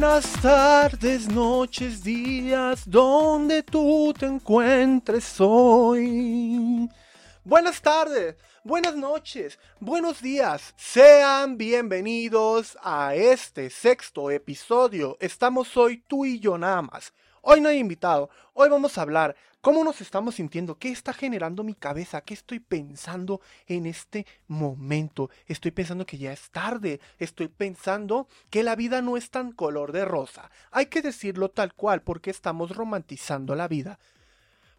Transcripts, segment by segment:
Buenas tardes, noches, días, donde tú te encuentres hoy. Buenas tardes, buenas noches, buenos días. Sean bienvenidos a este sexto episodio. Estamos hoy tú y yo nada más. Hoy no hay invitado. Hoy vamos a hablar cómo nos estamos sintiendo, qué está generando mi cabeza, qué estoy pensando en este momento. Estoy pensando que ya es tarde, estoy pensando que la vida no es tan color de rosa. Hay que decirlo tal cual porque estamos romantizando la vida.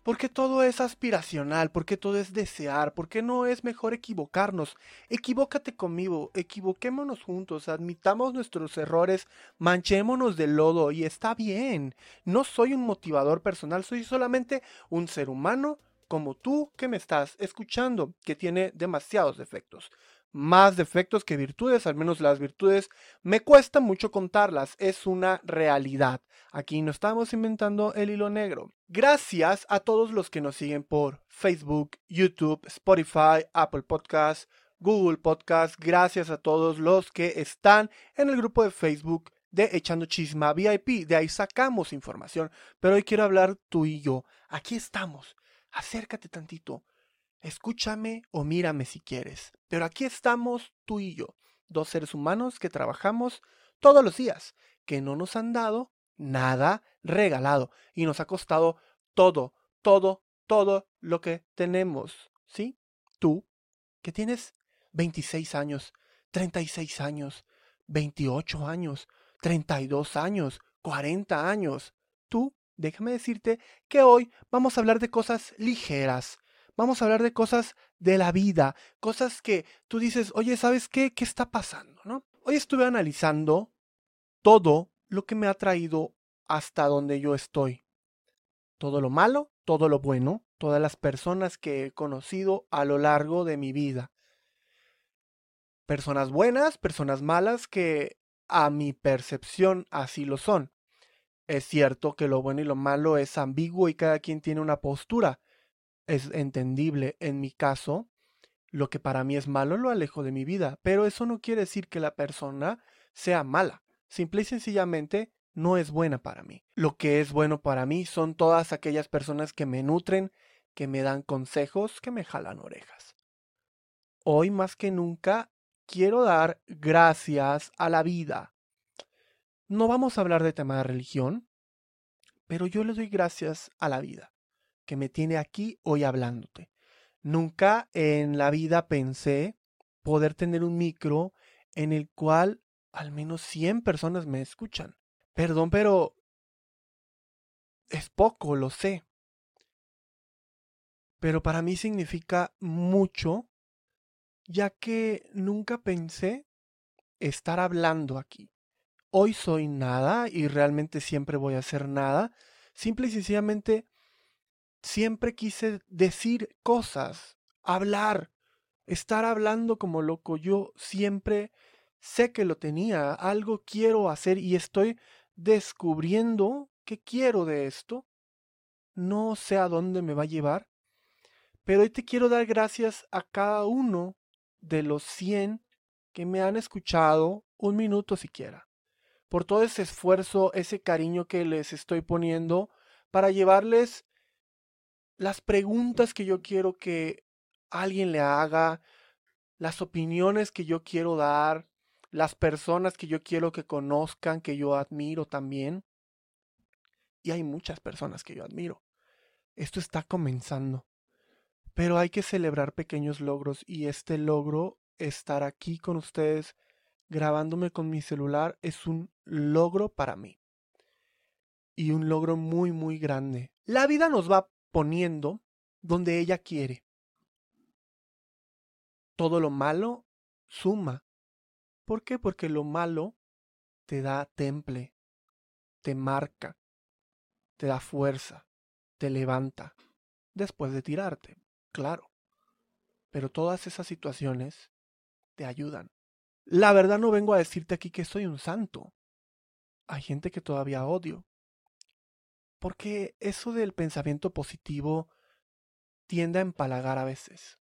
Porque todo es aspiracional, porque todo es desear, porque no es mejor equivocarnos. Equivócate conmigo, equivoquémonos juntos, admitamos nuestros errores, manchémonos de lodo y está bien. No soy un motivador personal, soy solamente un ser humano como tú que me estás escuchando, que tiene demasiados defectos más defectos que virtudes, al menos las virtudes me cuesta mucho contarlas, es una realidad. Aquí no estamos inventando el hilo negro. Gracias a todos los que nos siguen por Facebook, YouTube, Spotify, Apple Podcasts, Google Podcasts, gracias a todos los que están en el grupo de Facebook de Echando Chisma VIP, de ahí sacamos información, pero hoy quiero hablar tú y yo. Aquí estamos. Acércate tantito. Escúchame o mírame si quieres, pero aquí estamos tú y yo, dos seres humanos que trabajamos todos los días, que no nos han dado nada regalado y nos ha costado todo, todo, todo lo que tenemos, ¿sí? Tú, que tienes 26 años, 36 años, 28 años, 32 años, 40 años, tú, déjame decirte que hoy vamos a hablar de cosas ligeras, Vamos a hablar de cosas de la vida, cosas que tú dices, oye, ¿sabes qué? ¿Qué está pasando? ¿No? Hoy estuve analizando todo lo que me ha traído hasta donde yo estoy. Todo lo malo, todo lo bueno, todas las personas que he conocido a lo largo de mi vida. Personas buenas, personas malas que a mi percepción así lo son. Es cierto que lo bueno y lo malo es ambiguo y cada quien tiene una postura es entendible. En mi caso, lo que para mí es malo lo alejo de mi vida, pero eso no quiere decir que la persona sea mala. Simple y sencillamente no es buena para mí. Lo que es bueno para mí son todas aquellas personas que me nutren, que me dan consejos, que me jalan orejas. Hoy más que nunca quiero dar gracias a la vida. No vamos a hablar de tema de religión, pero yo le doy gracias a la vida que me tiene aquí hoy hablándote. Nunca en la vida pensé poder tener un micro en el cual al menos 100 personas me escuchan. Perdón, pero es poco, lo sé. Pero para mí significa mucho, ya que nunca pensé estar hablando aquí. Hoy soy nada y realmente siempre voy a ser nada. Simple y sencillamente siempre quise decir cosas, hablar, estar hablando como loco. Yo siempre sé que lo tenía, algo quiero hacer y estoy descubriendo qué quiero de esto. No sé a dónde me va a llevar, pero hoy te quiero dar gracias a cada uno de los 100 que me han escuchado un minuto siquiera, por todo ese esfuerzo, ese cariño que les estoy poniendo para llevarles las preguntas que yo quiero que alguien le haga, las opiniones que yo quiero dar, las personas que yo quiero que conozcan, que yo admiro también. Y hay muchas personas que yo admiro. Esto está comenzando. Pero hay que celebrar pequeños logros y este logro, estar aquí con ustedes, grabándome con mi celular, es un logro para mí. Y un logro muy, muy grande. La vida nos va poniendo donde ella quiere. Todo lo malo suma. ¿Por qué? Porque lo malo te da temple, te marca, te da fuerza, te levanta, después de tirarte, claro. Pero todas esas situaciones te ayudan. La verdad no vengo a decirte aquí que soy un santo. Hay gente que todavía odio. Porque eso del pensamiento positivo tiende a empalagar a veces.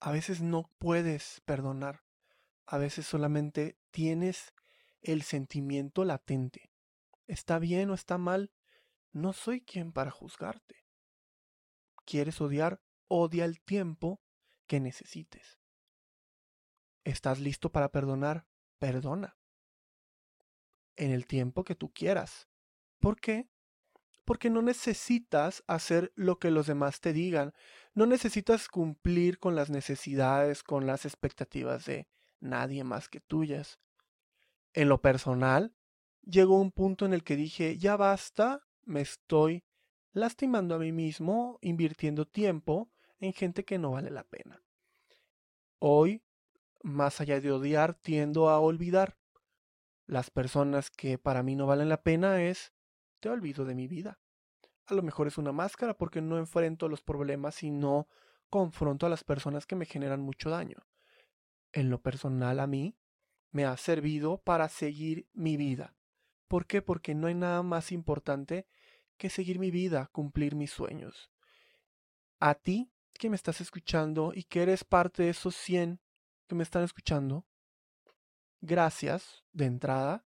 A veces no puedes perdonar. A veces solamente tienes el sentimiento latente. ¿Está bien o está mal? No soy quien para juzgarte. ¿Quieres odiar? Odia el tiempo que necesites. ¿Estás listo para perdonar? Perdona. En el tiempo que tú quieras. ¿Por qué? Porque no necesitas hacer lo que los demás te digan. No necesitas cumplir con las necesidades, con las expectativas de nadie más que tuyas. En lo personal, llegó un punto en el que dije, ya basta, me estoy lastimando a mí mismo, invirtiendo tiempo en gente que no vale la pena. Hoy, más allá de odiar, tiendo a olvidar. Las personas que para mí no valen la pena es, te olvido de mi vida. A lo mejor es una máscara porque no enfrento los problemas y no confronto a las personas que me generan mucho daño. En lo personal a mí, me ha servido para seguir mi vida. ¿Por qué? Porque no hay nada más importante que seguir mi vida, cumplir mis sueños. A ti que me estás escuchando y que eres parte de esos 100 que me están escuchando, gracias de entrada,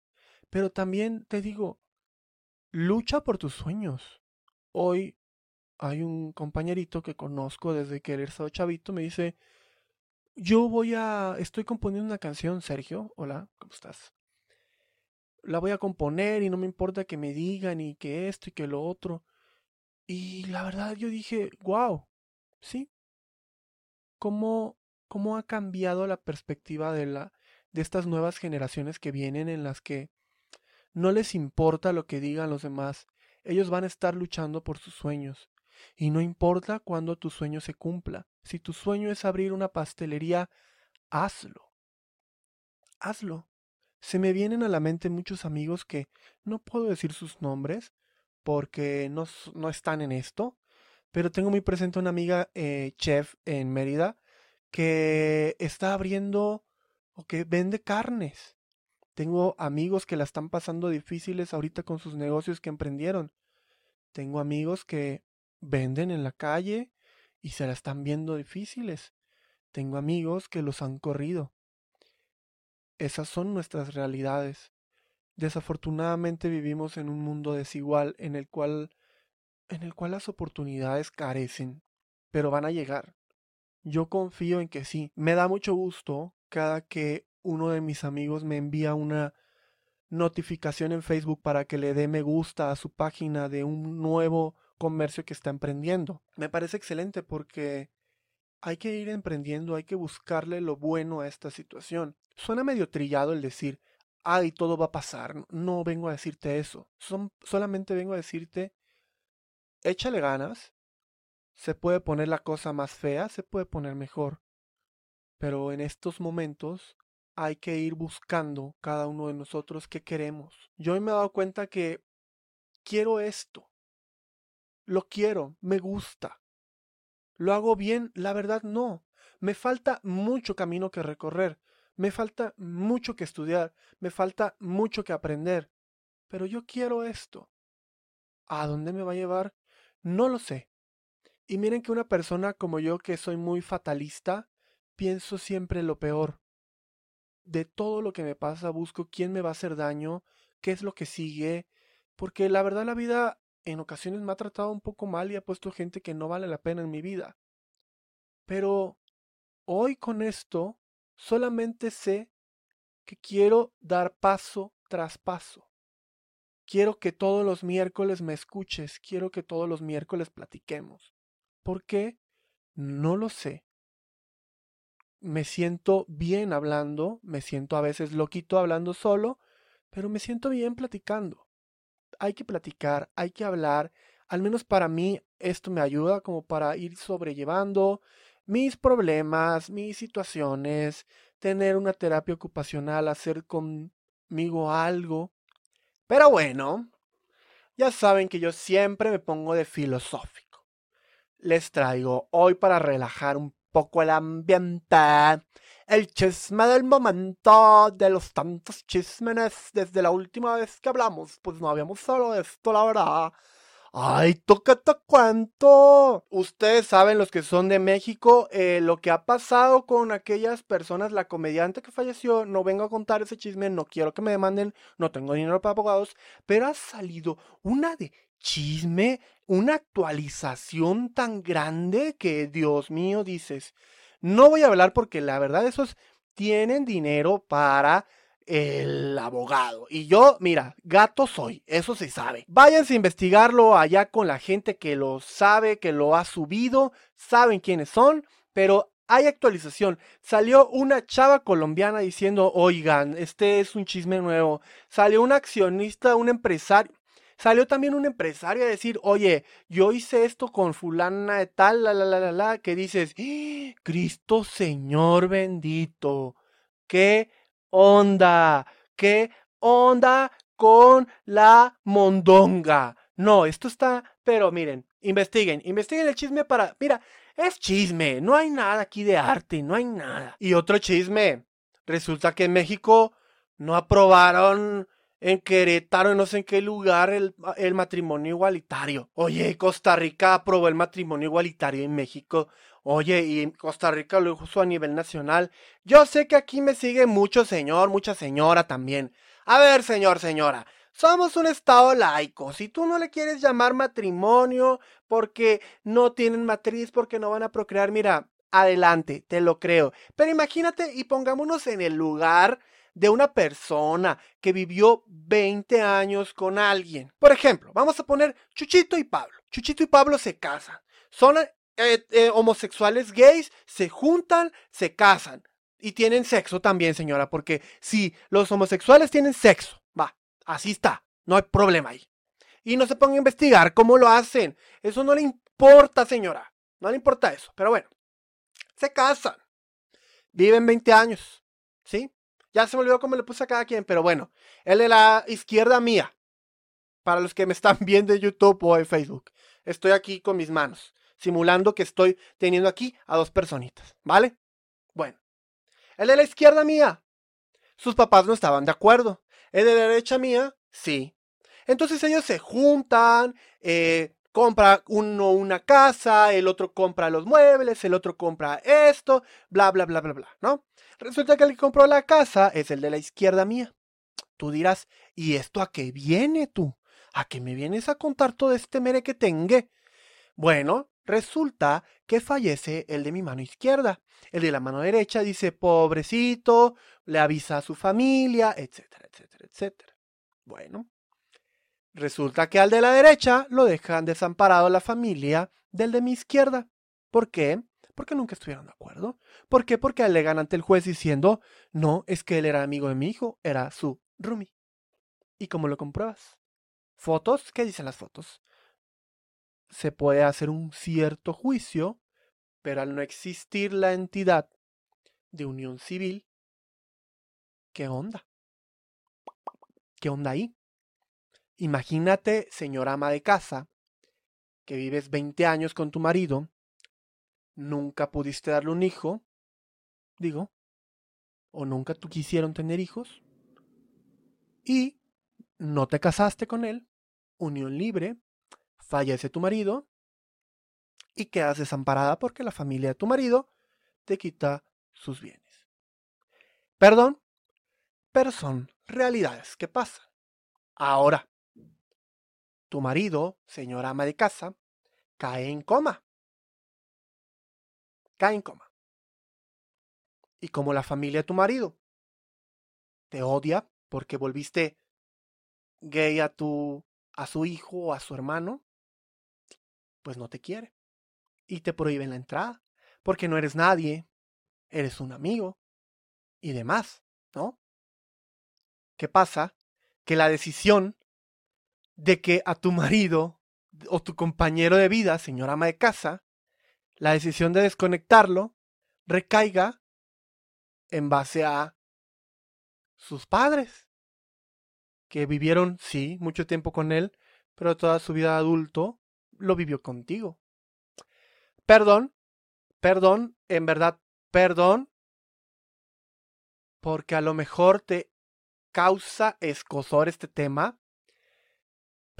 pero también te digo, lucha por tus sueños. Hoy hay un compañerito que conozco desde que él estaba chavito, me dice, yo voy a, estoy componiendo una canción, Sergio, hola, ¿cómo estás? La voy a componer y no me importa que me digan y que esto y que lo otro. Y la verdad yo dije, wow, sí. ¿Cómo, cómo ha cambiado la perspectiva de, la, de estas nuevas generaciones que vienen en las que no les importa lo que digan los demás? Ellos van a estar luchando por sus sueños. Y no importa cuándo tu sueño se cumpla. Si tu sueño es abrir una pastelería, hazlo. Hazlo. Se me vienen a la mente muchos amigos que no puedo decir sus nombres porque no, no están en esto, pero tengo muy presente una amiga eh, chef en Mérida que está abriendo que vende carnes. Tengo amigos que la están pasando difíciles ahorita con sus negocios que emprendieron. Tengo amigos que venden en la calle y se la están viendo difíciles. Tengo amigos que los han corrido. Esas son nuestras realidades. Desafortunadamente vivimos en un mundo desigual en el cual en el cual las oportunidades carecen, pero van a llegar. Yo confío en que sí. Me da mucho gusto cada que uno de mis amigos me envía una notificación en Facebook para que le dé me gusta a su página de un nuevo comercio que está emprendiendo. Me parece excelente porque hay que ir emprendiendo, hay que buscarle lo bueno a esta situación. Suena medio trillado el decir, ay, todo va a pasar. No vengo a decirte eso. Son, solamente vengo a decirte, échale ganas. Se puede poner la cosa más fea, se puede poner mejor. Pero en estos momentos hay que ir buscando cada uno de nosotros qué queremos. Yo me he dado cuenta que quiero esto. Lo quiero, me gusta. ¿Lo hago bien? La verdad no. Me falta mucho camino que recorrer, me falta mucho que estudiar, me falta mucho que aprender. Pero yo quiero esto. ¿A dónde me va a llevar? No lo sé. Y miren que una persona como yo, que soy muy fatalista, pienso siempre lo peor. De todo lo que me pasa, busco quién me va a hacer daño, qué es lo que sigue, porque la verdad la vida en ocasiones me ha tratado un poco mal y ha puesto gente que no vale la pena en mi vida. Pero hoy con esto solamente sé que quiero dar paso tras paso. Quiero que todos los miércoles me escuches, quiero que todos los miércoles platiquemos. ¿Por qué? No lo sé. Me siento bien hablando, me siento a veces loquito hablando solo, pero me siento bien platicando hay que platicar, hay que hablar. Al menos para mí esto me ayuda como para ir sobrellevando mis problemas, mis situaciones, tener una terapia ocupacional, hacer conmigo algo. Pero bueno, ya saben que yo siempre me pongo de filosófico. Les traigo hoy para relajar un poco el ambiente el chisme del momento, de los tantos chismes desde la última vez que hablamos, pues no habíamos solo de esto, la verdad. ¡Ay, tócate cuánto! Ustedes saben, los que son de México, eh, lo que ha pasado con aquellas personas, la comediante que falleció, no vengo a contar ese chisme, no quiero que me demanden, no tengo dinero para abogados, pero ha salido una de chisme, una actualización tan grande que, Dios mío, dices, no voy a hablar porque la verdad esos tienen dinero para el abogado. Y yo, mira, gato soy, eso se sabe. Váyanse a investigarlo allá con la gente que lo sabe, que lo ha subido, saben quiénes son, pero hay actualización. Salió una chava colombiana diciendo, oigan, este es un chisme nuevo. Salió un accionista, un empresario. Salió también un empresario a decir, oye, yo hice esto con fulana de tal, la, la, la, la, la, que dices, ¡Ah! Cristo Señor bendito, qué onda? ¿Qué onda con la mondonga? No, esto está, pero miren, investiguen, investiguen el chisme para, mira, es chisme, no hay nada aquí de arte, no hay nada. Y otro chisme, resulta que en México no aprobaron en Querétaro, no sé en qué lugar, el, el, matrimonio igualitario. Oye, Costa Rica aprobó el matrimonio igualitario en México. Oye, y Costa Rica lo hizo a nivel nacional. Yo sé que aquí me sigue mucho señor, mucha señora también. A ver, señor, señora. Somos un estado laico. Si tú no le quieres llamar matrimonio porque no tienen matriz, porque no van a procrear, mira, adelante, te lo creo. Pero imagínate y pongámonos en el lugar de una persona que vivió 20 años con alguien. Por ejemplo, vamos a poner Chuchito y Pablo. Chuchito y Pablo se casan. Son eh, eh, homosexuales gays se juntan, se casan y tienen sexo también, señora, porque si los homosexuales tienen sexo, va, así está, no hay problema ahí. Y no se pongan a investigar cómo lo hacen. Eso no le importa, señora. No le importa eso. Pero bueno, se casan. Viven 20 años. ¿Sí? Ya se me olvidó cómo le puse a cada quien, pero bueno. El de la izquierda mía. Para los que me están viendo en YouTube o en Facebook. Estoy aquí con mis manos simulando que estoy teniendo aquí a dos personitas, ¿vale? Bueno, el de la izquierda mía, sus papás no estaban de acuerdo. El de la derecha mía, sí. Entonces ellos se juntan, eh, compra uno una casa, el otro compra los muebles, el otro compra esto, bla, bla, bla, bla, bla, ¿no? Resulta que el que compró la casa es el de la izquierda mía. Tú dirás, ¿y esto a qué viene tú? ¿A qué me vienes a contar todo este mere que tengo? Bueno, Resulta que fallece el de mi mano izquierda. El de la mano derecha dice, pobrecito, le avisa a su familia, etcétera, etcétera, etcétera. Bueno, resulta que al de la derecha lo dejan desamparado la familia del de mi izquierda. ¿Por qué? Porque nunca estuvieron de acuerdo. ¿Por qué? Porque alegan ante el juez diciendo, no, es que él era amigo de mi hijo, era su roomie. ¿Y cómo lo compruebas? ¿Fotos? ¿Qué dicen las fotos? se puede hacer un cierto juicio, pero al no existir la entidad de unión civil, ¿qué onda? ¿Qué onda ahí? Imagínate, señora ama de casa, que vives 20 años con tu marido, nunca pudiste darle un hijo, digo, o nunca tú quisieron tener hijos, y no te casaste con él, unión libre, fallece tu marido y quedas desamparada porque la familia de tu marido te quita sus bienes. Perdón, pero son realidades que pasan. Ahora, tu marido, señora ama de casa, cae en coma. Cae en coma. Y como la familia de tu marido te odia porque volviste gay a tu a su hijo o a su hermano, pues no te quiere. Y te prohíben la entrada, porque no eres nadie, eres un amigo y demás, ¿no? ¿Qué pasa? Que la decisión de que a tu marido o tu compañero de vida, señor ama de casa, la decisión de desconectarlo recaiga en base a sus padres, que vivieron, sí, mucho tiempo con él, pero toda su vida adulto lo vivió contigo. Perdón, perdón, en verdad, perdón, porque a lo mejor te causa escosor este tema,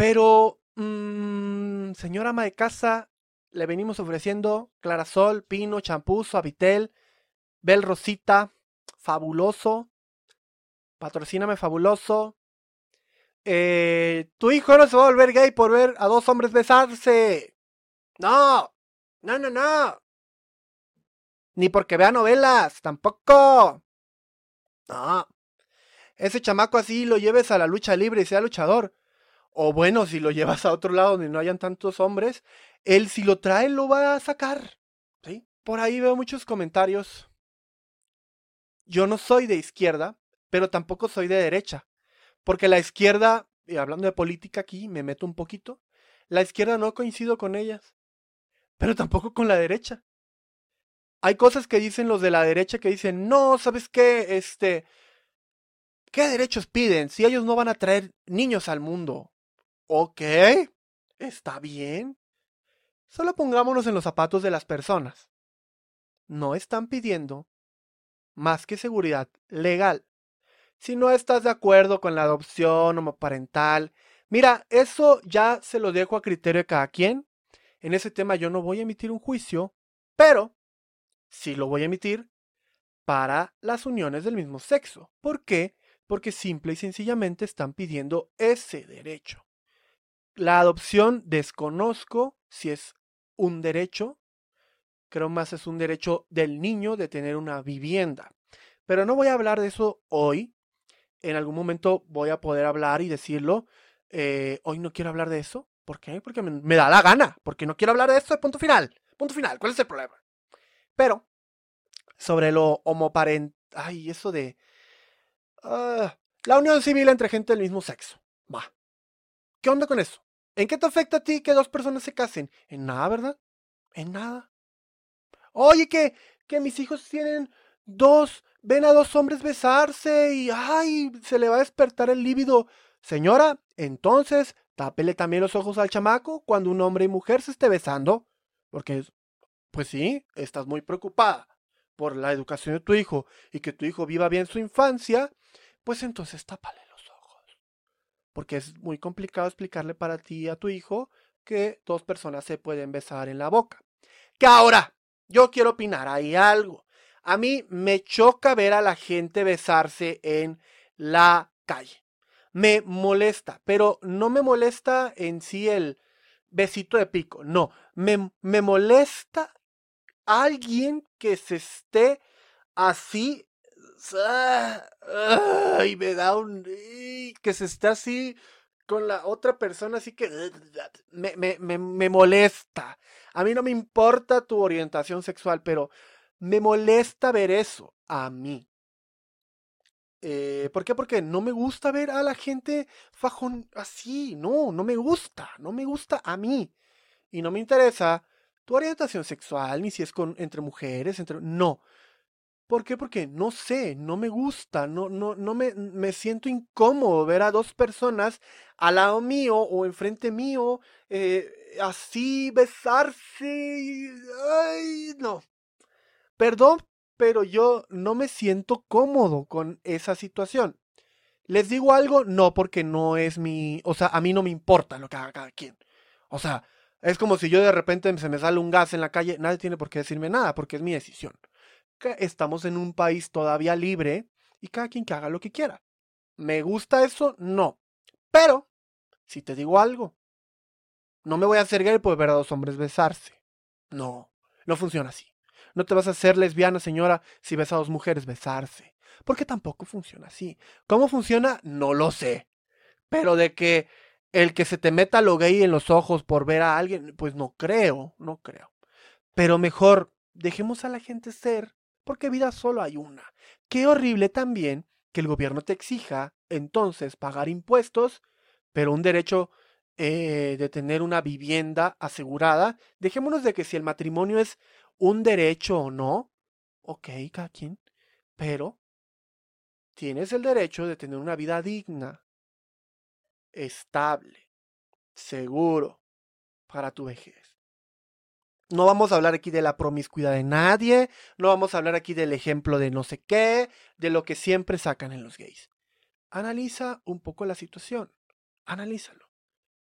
pero mm, señora ama de casa, le venimos ofreciendo Clarasol, Pino, Champú, Suavitel, Bel Rosita, Fabuloso, Patrocíname Fabuloso. Eh, tu hijo no se va a volver gay por ver a dos hombres besarse. No, no, no, no. Ni porque vea novelas, tampoco. No. Ese chamaco así lo lleves a la lucha libre y sea luchador. O bueno, si lo llevas a otro lado donde no hayan tantos hombres, él si lo trae lo va a sacar. ¿sí? Por ahí veo muchos comentarios. Yo no soy de izquierda, pero tampoco soy de derecha. Porque la izquierda, y hablando de política aquí, me meto un poquito, la izquierda no coincido con ellas, pero tampoco con la derecha. Hay cosas que dicen los de la derecha que dicen, no, ¿sabes qué? Este, ¿qué derechos piden si ellos no van a traer niños al mundo? Ok, está bien. Solo pongámonos en los zapatos de las personas. No están pidiendo más que seguridad legal. Si no estás de acuerdo con la adopción homoparental, mira, eso ya se lo dejo a criterio de cada quien. En ese tema yo no voy a emitir un juicio, pero sí lo voy a emitir para las uniones del mismo sexo. ¿Por qué? Porque simple y sencillamente están pidiendo ese derecho. La adopción desconozco si es un derecho, creo más es un derecho del niño de tener una vivienda. Pero no voy a hablar de eso hoy. En algún momento voy a poder hablar y decirlo. Eh, hoy no quiero hablar de eso. ¿Por qué? Porque me, da la gana. Porque no quiero hablar de esto. Punto final. Punto final. ¿Cuál es el problema? Pero, sobre lo homoparent... Ay, eso de... Ah, la unión civil entre gente del mismo sexo. ¿Qué onda con eso? ¿En qué te afecta a ti que dos personas se casen? En nada, ¿verdad? En nada. Oye, que, que mis hijos tienen dos, ven a dos hombres besarse y ay, se le va a despertar el líbido. Señora, entonces, tápele también los ojos al chamaco cuando un hombre y mujer se esté besando. Porque, pues sí, estás muy preocupada por la educación de tu hijo y que tu hijo viva bien su infancia, pues entonces tápale porque es muy complicado explicarle para ti a tu hijo que dos personas se pueden besar en la boca. Que ahora, yo quiero opinar ahí algo. A mí me choca ver a la gente besarse en la calle. Me molesta, pero no me molesta en sí el besito de pico, no, me, me molesta alguien que se esté así y me da un... que se está así con la otra persona, así que me, me, me, molesta. A mí no me importa tu orientación sexual, pero me molesta ver eso a mí. Eh, ¿Por qué? Porque no me gusta ver a la gente fajón así. No, no me gusta. No me gusta a mí. Y no me interesa tu orientación sexual, ni si es con, entre mujeres, entre... No. ¿Por qué? Porque no sé, no me gusta, no, no, no me, me siento incómodo ver a dos personas al lado mío o enfrente mío, eh, así besarse. Ay, no. Perdón, pero yo no me siento cómodo con esa situación. ¿Les digo algo? No, porque no es mi... O sea, a mí no me importa lo que haga cada quien. O sea, es como si yo de repente se me sale un gas en la calle, nadie tiene por qué decirme nada, porque es mi decisión estamos en un país todavía libre y cada quien que haga lo que quiera. ¿Me gusta eso? No. Pero, si te digo algo, no me voy a hacer gay por ver a dos hombres besarse. No, no funciona así. No te vas a hacer lesbiana, señora, si ves a dos mujeres besarse. Porque tampoco funciona así. ¿Cómo funciona? No lo sé. Pero de que el que se te meta lo gay en los ojos por ver a alguien, pues no creo, no creo. Pero mejor dejemos a la gente ser porque vida solo hay una. Qué horrible también que el gobierno te exija entonces pagar impuestos, pero un derecho eh, de tener una vivienda asegurada. Dejémonos de que si el matrimonio es un derecho o no, ok, cada pero tienes el derecho de tener una vida digna, estable, seguro para tu vejez. No vamos a hablar aquí de la promiscuidad de nadie, no vamos a hablar aquí del ejemplo de no sé qué, de lo que siempre sacan en los gays. Analiza un poco la situación, analízalo.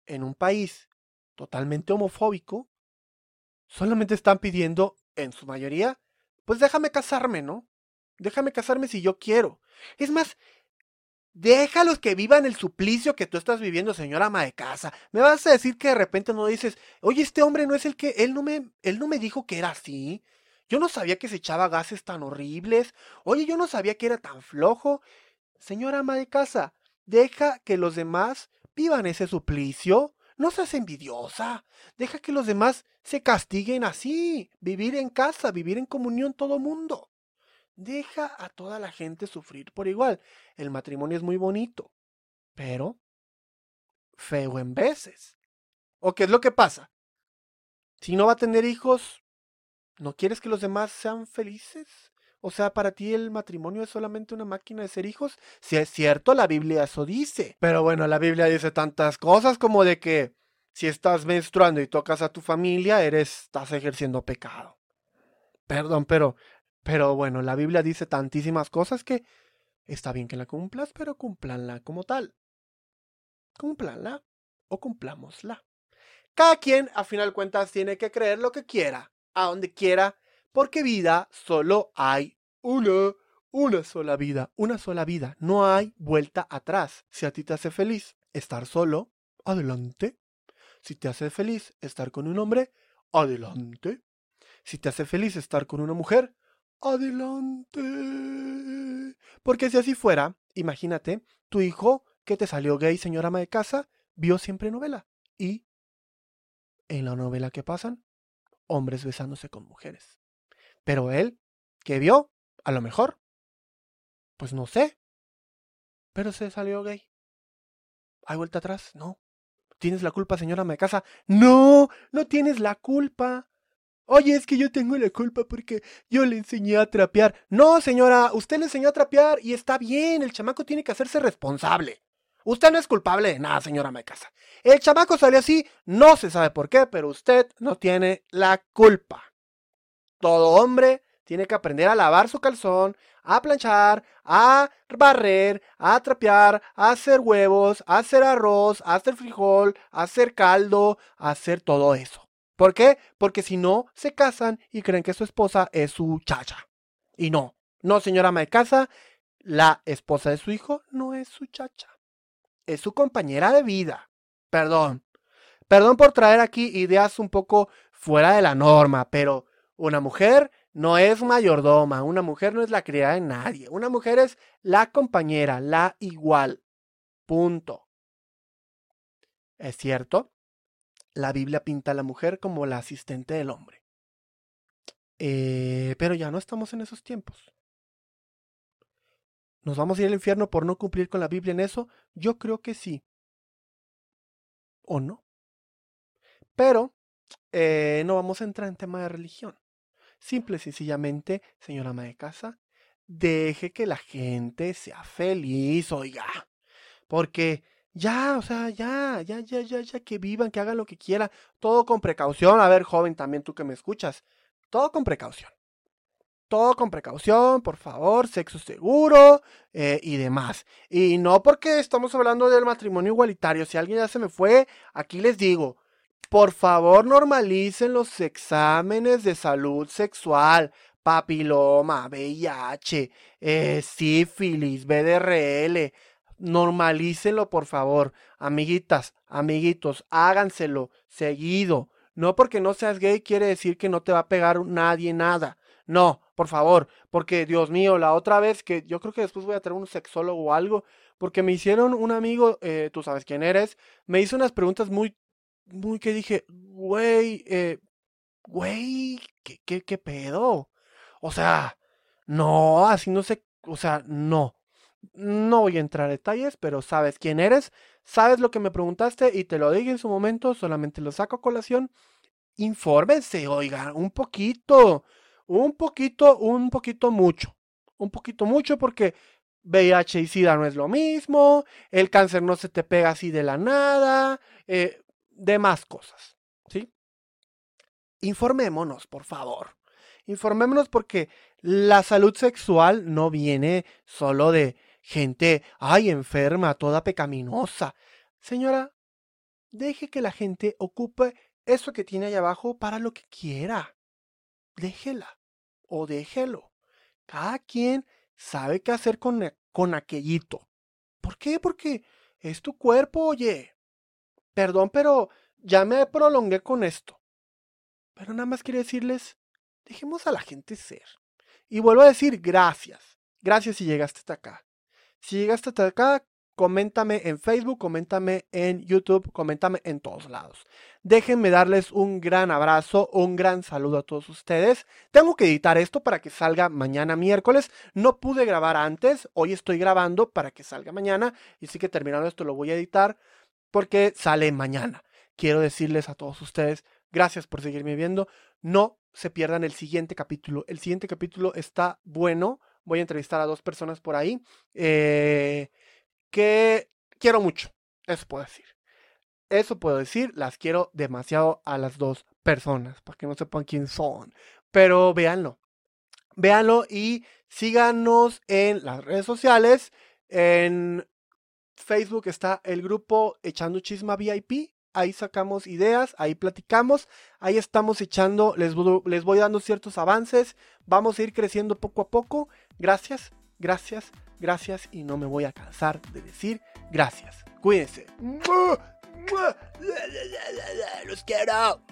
en un país totalmente homofóbico, solamente están pidiendo, en su mayoría, pues déjame casarme, ¿no? Déjame casarme si yo quiero. Es más, déjalos que vivan el suplicio que tú estás viviendo, señora ama de casa. Me vas a decir que de repente no dices, oye, este hombre no es el que, él no me, él no me dijo que era así. Yo no sabía que se echaba gases tan horribles. Oye, yo no sabía que era tan flojo. Señora ama de casa, deja que los demás vivan ese suplicio. No seas envidiosa. Deja que los demás se castiguen así. Vivir en casa, vivir en comunión todo mundo. Deja a toda la gente sufrir por igual. El matrimonio es muy bonito, pero feo en veces. ¿O qué es lo que pasa? Si no va a tener hijos, ¿no quieres que los demás sean felices? O sea, para ti el matrimonio es solamente una máquina de ser hijos. Si es cierto, la Biblia eso dice. Pero bueno, la Biblia dice tantas cosas como de que si estás menstruando y tocas a tu familia, eres, estás ejerciendo pecado. Perdón, pero pero bueno, la Biblia dice tantísimas cosas que está bien que la cumplas, pero cúmplanla como tal. Cúmplanla o cumplámosla. Cada quien, a final cuentas, tiene que creer lo que quiera, a donde quiera, porque vida solo hay una, una sola vida, una sola vida. No hay vuelta atrás. Si a ti te hace feliz estar solo, adelante. Si te hace feliz estar con un hombre, adelante. Si te hace feliz estar con una mujer, Adelante. Porque si así fuera, imagínate, tu hijo que te salió gay, señora ama de casa, vio siempre novela. Y en la novela que pasan, hombres besándose con mujeres. Pero él, que vio, a lo mejor, pues no sé, pero se salió gay. ¿Hay vuelta atrás? No. ¿Tienes la culpa, señora ama de casa? No, no tienes la culpa. Oye, es que yo tengo la culpa porque yo le enseñé a trapear. No, señora, usted le enseñó a trapear y está bien, el chamaco tiene que hacerse responsable. Usted no es culpable de nada, señora me casa. El chamaco salió así, no se sabe por qué, pero usted no tiene la culpa. Todo hombre tiene que aprender a lavar su calzón, a planchar, a barrer, a trapear, a hacer huevos, a hacer arroz, a hacer frijol, a hacer caldo, a hacer todo eso. ¿Por qué? Porque si no, se casan y creen que su esposa es su chacha. Y no, no, señora ama de casa, la esposa de su hijo no es su chacha. Es su compañera de vida. Perdón. Perdón por traer aquí ideas un poco fuera de la norma, pero una mujer no es mayordoma, una mujer no es la criada de nadie, una mujer es la compañera, la igual. Punto. ¿Es cierto? La Biblia pinta a la mujer como la asistente del hombre. Eh, pero ya no estamos en esos tiempos. ¿Nos vamos a ir al infierno por no cumplir con la Biblia en eso? Yo creo que sí. ¿O no? Pero eh, no vamos a entrar en tema de religión. Simple y sencillamente, señora ama de casa, deje que la gente sea feliz, oiga. Porque ya, o sea, ya, ya, ya, ya, ya, que vivan, que hagan lo que quieran, todo con precaución. A ver, joven, también tú que me escuchas, todo con precaución. Todo con precaución, por favor, sexo seguro eh, y demás. Y no porque estamos hablando del matrimonio igualitario. Si alguien ya se me fue, aquí les digo, por favor normalicen los exámenes de salud sexual, papiloma, VIH, eh, sífilis, BDRL, Normalícelo, por favor. Amiguitas, amiguitos, háganselo seguido. No porque no seas gay quiere decir que no te va a pegar nadie nada. No, por favor, porque Dios mío, la otra vez que yo creo que después voy a traer un sexólogo o algo, porque me hicieron un amigo, eh, tú sabes quién eres, me hizo unas preguntas muy, muy que dije, güey, eh, güey, ¿qué, qué, qué pedo? O sea, no, así no sé, o sea, no. No voy a entrar a detalles, pero sabes quién eres, sabes lo que me preguntaste y te lo dije en su momento, solamente lo saco a colación. Infórmense, oigan, un poquito, un poquito, un poquito mucho, un poquito mucho porque VIH y SIDA no es lo mismo, el cáncer no se te pega así de la nada, eh, demás cosas, ¿sí? Informémonos, por favor. Informémonos porque la salud sexual no viene solo de gente, ay, enferma, toda pecaminosa. Señora, Deje que la gente ocupe eso que tiene ahí abajo para lo que quiera. Déjela o déjelo. Cada quien sabe qué hacer con, e, con aquellito. ¿Por qué? Porque es tu cuerpo, oye. Perdón, pero ya me prolongué con esto. Pero nada más quiero decirles, dejemos a la gente ser. Y vuelvo a decir gracias. Gracias si llegaste hasta acá. Si llegaste hasta acá, coméntame en Facebook, coméntame en YouTube, coméntame en todos lados. Déjenme darles un gran abrazo, un gran saludo a todos ustedes. Tengo que editar esto para que salga mañana miércoles. No pude grabar antes, hoy estoy grabando para que salga mañana y sí que terminando esto lo voy a editar porque sale mañana. Quiero decirles a todos ustedes, gracias por seguirme viendo. No se pierdan el siguiente capítulo. El siguiente capítulo está bueno. Voy a entrevistar a dos personas por ahí. Eh, que quiero mucho. Eso puedo decir. Eso puedo decir. Las quiero demasiado a las dos personas. Para que no sepan quién son. Pero véanlo. Véanlo y síganos en las redes sociales. En Facebook está el grupo Echando Chisma VIP. Ahí sacamos ideas, ahí platicamos, ahí estamos echando, les, les voy dando ciertos avances, vamos a ir creciendo poco a poco. Gracias, gracias, gracias y no me voy a cansar de decir gracias. Cuídense. Los quiero.